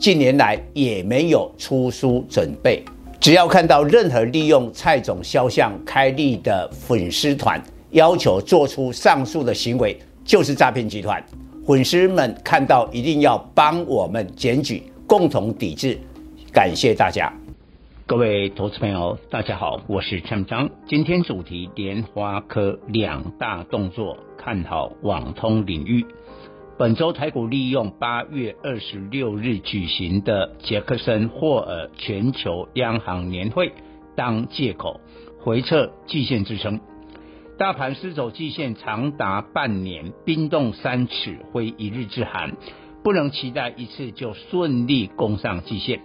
近年来也没有出书准备。只要看到任何利用蔡总肖像开立的粉丝团，要求做出上述的行为，就是诈骗集团。粉丝们看到一定要帮我们检举，共同抵制。感谢大家。各位投资朋友，大家好，我是陈章。今天主题：莲花科两大动作，看好网通领域。本周台股利用八月二十六日举行的杰克森霍尔全球央行年会当借口，回撤季线支撑。大盘失守季线长达半年，冰冻三尺非一日之寒，不能期待一次就顺利攻上季线。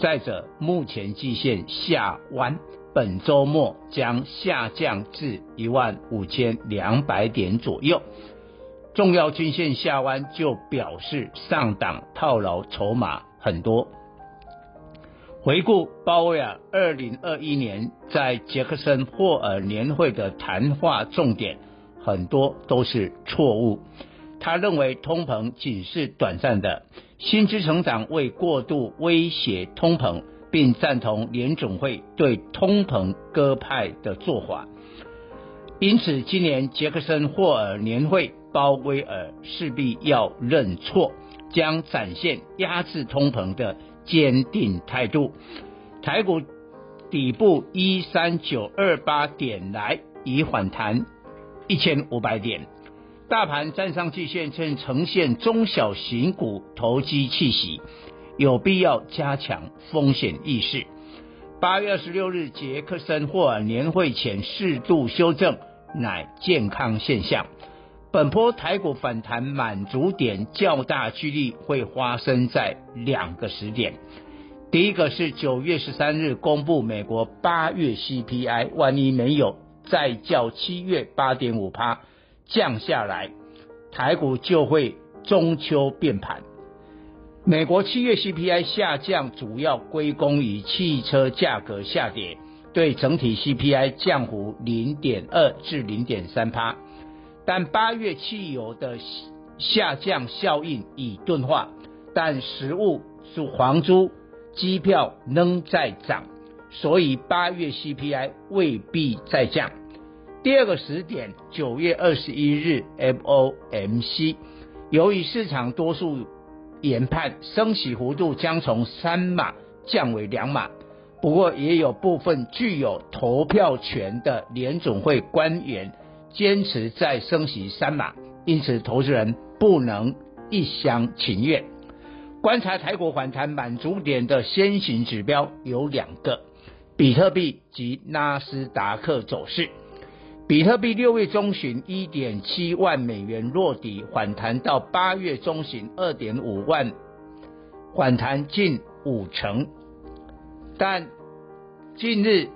再者，目前季线下弯，本周末将下降至一万五千两百点左右。重要均线下弯，就表示上档套牢筹码很多。回顾鲍威尔二零二一年在杰克森霍尔年会的谈话重点，很多都是错误。他认为通膨仅是短暂的，薪资成长未过度威胁通膨，并赞同联准会对通膨鸽派的做法。因此，今年杰克森霍尔年会，鲍威尔势必要认错，将展现压制通膨的坚定态度。台股底部一三九二八点来已反弹一千五百点。大盘站上季线，正呈现中小型股投机气息，有必要加强风险意识。八月二十六日，杰克森霍尔年会前适度修正，乃健康现象。本波台股反弹满足点较大，几率会发生在两个时点。第一个是九月十三日公布美国八月 CPI，万一没有再较七月八点五趴。降下来，台股就会中秋变盘。美国七月 CPI 下降，主要归功于汽车价格下跌，对整体 CPI 降幅零点二至零点三趴。但八月汽油的下降效应已钝化，但食物、属房租、机票仍在涨，所以八月 CPI 未必再降。第二个时点，九月二十一日，FOMC，由于市场多数研判升息幅度将从三码降为两码，不过也有部分具有投票权的联总会官员坚持再升息三码，因此投资人不能一厢情愿。观察台股反弹满足点的先行指标有两个：比特币及纳斯达克走势。比特币六月中旬一点七万美元落底，反弹到八月中旬二点五万，反弹近五成，但近日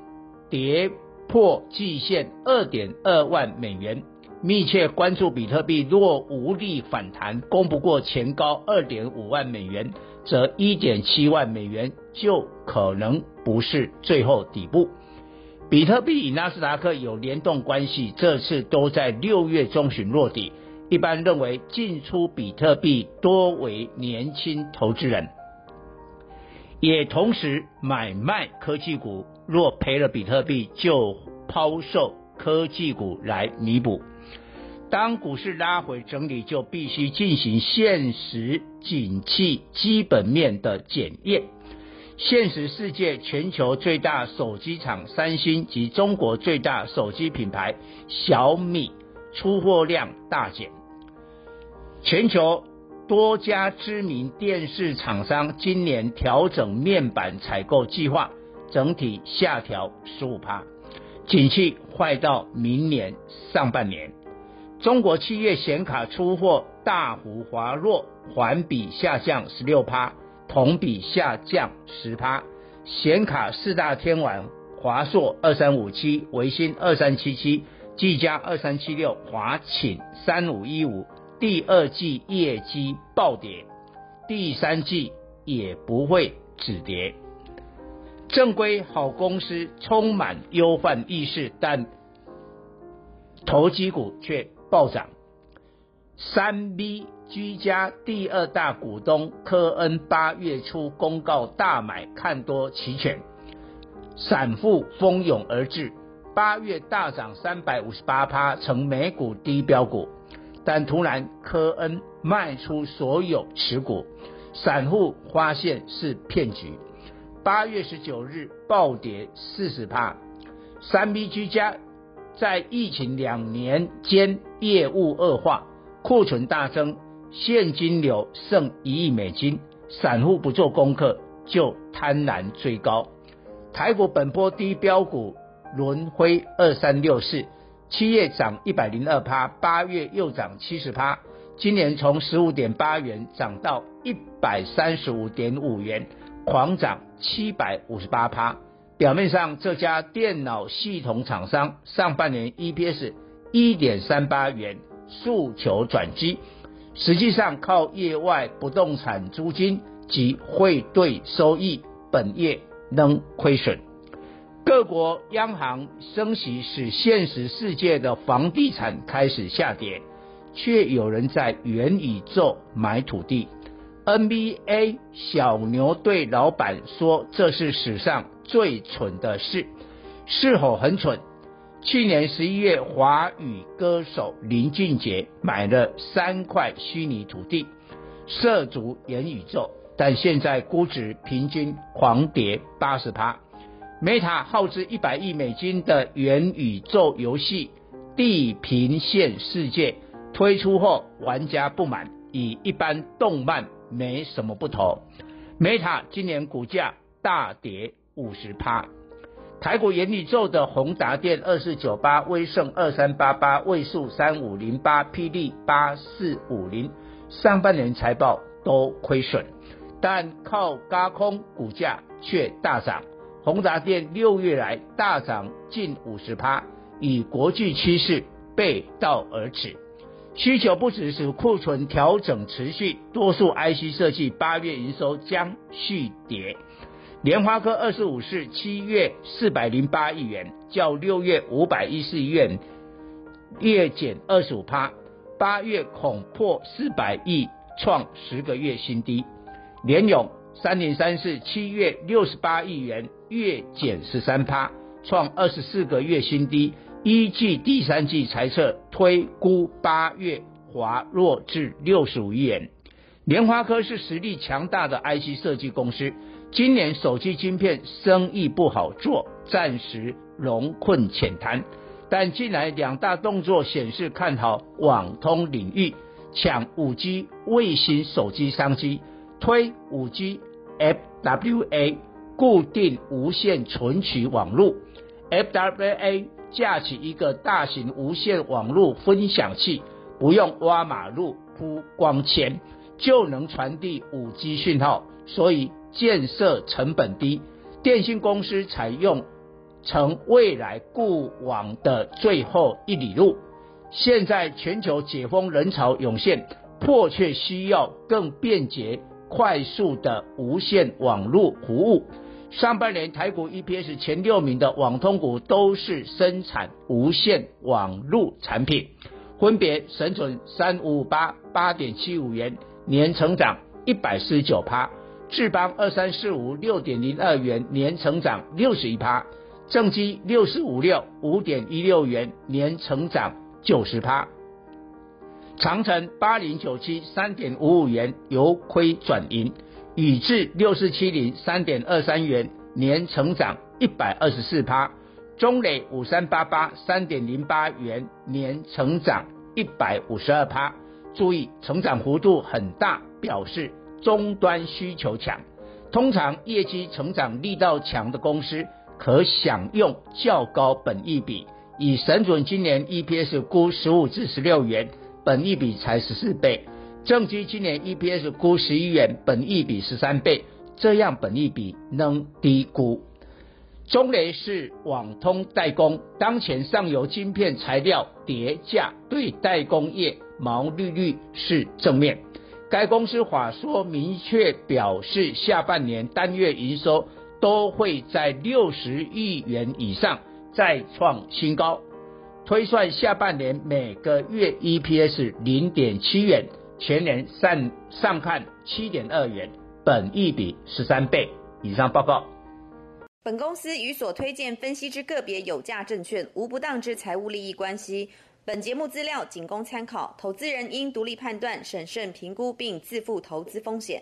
跌破季线二点二万美元。密切关注比特币，若无力反弹，攻不过前高二点五万美元，则一点七万美元就可能不是最后底部。比特币与纳斯达克有联动关系，这次都在六月中旬落底。一般认为，进出比特币多为年轻投资人，也同时买卖科技股。若赔了比特币，就抛售科技股来弥补。当股市拉回整理，就必须进行现实景气基本面的检验。现实世界，全球最大手机厂三星及中国最大手机品牌小米出货量大减。全球多家知名电视厂商今年调整面板采购计划，整体下调十五趴，景气坏到明年上半年。中国七月显卡出货大幅滑落，环比下降十六趴。同比下降十趴。显卡四大天王，华硕二三五七，微星二三七七，技嘉二三七六，华寝三五一五，第二季业绩暴跌，第三季也不会止跌。正规好公司充满忧患意识，但投机股却暴涨。三 B 居家第二大股东科恩八月初公告大买看多期权，散户蜂拥而至，八月大涨三百五十八趴，成美股低标股。但突然科恩卖出所有持股，散户发现是骗局。八月十九日暴跌四十趴，三 B 居家在疫情两年间业务恶化，库存大增，现金流剩一亿美金，散户不做功课就贪婪追高。台股本波低标股轮辉二三六四，七月涨一百零二趴，八月又涨七十趴，今年从十五点八元涨到一百三十五点五元。狂涨七百五十八趴，表面上这家电脑系统厂商上半年 EPS 一点三八元，诉求转机，实际上靠业外不动产租金及汇兑收益，本业仍亏损。各国央行升息使现实世界的房地产开始下跌，却有人在元宇宙买土地。NBA 小牛队老板说：“这是史上最蠢的事，是否很蠢？”去年十一月，华语歌手林俊杰买了三块虚拟土地，涉足元宇宙，但现在估值平均狂跌八十趴。Meta 耗资一百亿美金的元宇宙游戏《地平线世界》推出后，玩家不满，与一般动漫。没什么不同，Meta 今年股价大跌五十趴，台股元宇宙的宏达电二四九八、威盛二三八八、位数三五零八、霹雳八四五零，上半年财报都亏损，但靠高空股价却大涨，宏达电六月来大涨近五十趴，与国际趋势背道而驰。需求不只是库存调整持续，多数 IC 设计八月营收将续跌。联发科二十五是七月四百零八亿元，较六月五百一十亿元月减二十五趴，八月恐破四百亿，创十个月新低。联咏三零三四七月六十八亿元，月减十三趴，创二十四个月新低。依据第三季财测推估，八月滑落至六十五亿元。联发科是实力强大的 IC 设计公司，今年手机晶片生意不好做，暂时荣困浅谈。但近来两大动作显示看好网通领域，抢五 G 卫星手机商机，推 5G FWA 固定无线存取网络 FWA。架起一个大型无线网络分享器，不用挖马路铺光纤，就能传递 5G 讯号，所以建设成本低。电信公司采用成未来固网的最后一里路。现在全球解封人潮涌现，迫切需要更便捷、快速的无线网络服务。上半年台股 EPS 前六名的网通股都是生产无线网络产品，分别神准三五五八八点七五元，年成长一百四十九趴；智邦二三四五六点零二元，年成长六十一趴；正基六四五六五点一六元，年成长九十趴；长城八零九七三点五五元，由亏转盈。宇智六四七零三点二三元，年成长一百二十四趴；中磊五三八八三点零八元，年成长一百五十二趴。注意，成长幅度很大，表示终端需求强。通常业绩成长力道强的公司，可享用较高本益比。以神准今年 EPS 估十五至十六元，本益比才十四倍。正基今年 EPS 估十一元，本益比十三倍，这样本益比能低估。中雷是网通代工，当前上游晶片材料跌价，对代工业毛利率是正面。该公司法说明确表示，下半年单月营收都会在六十亿元以上，再创新高。推算下半年每个月 EPS 零点七元，全年上上看七点二元，本益比十三倍。以上报告。本公司与所推荐分析之个别有价证券无不当之财务利益关系。本节目资料仅供参考，投资人应独立判断、审慎评估并自负投资风险。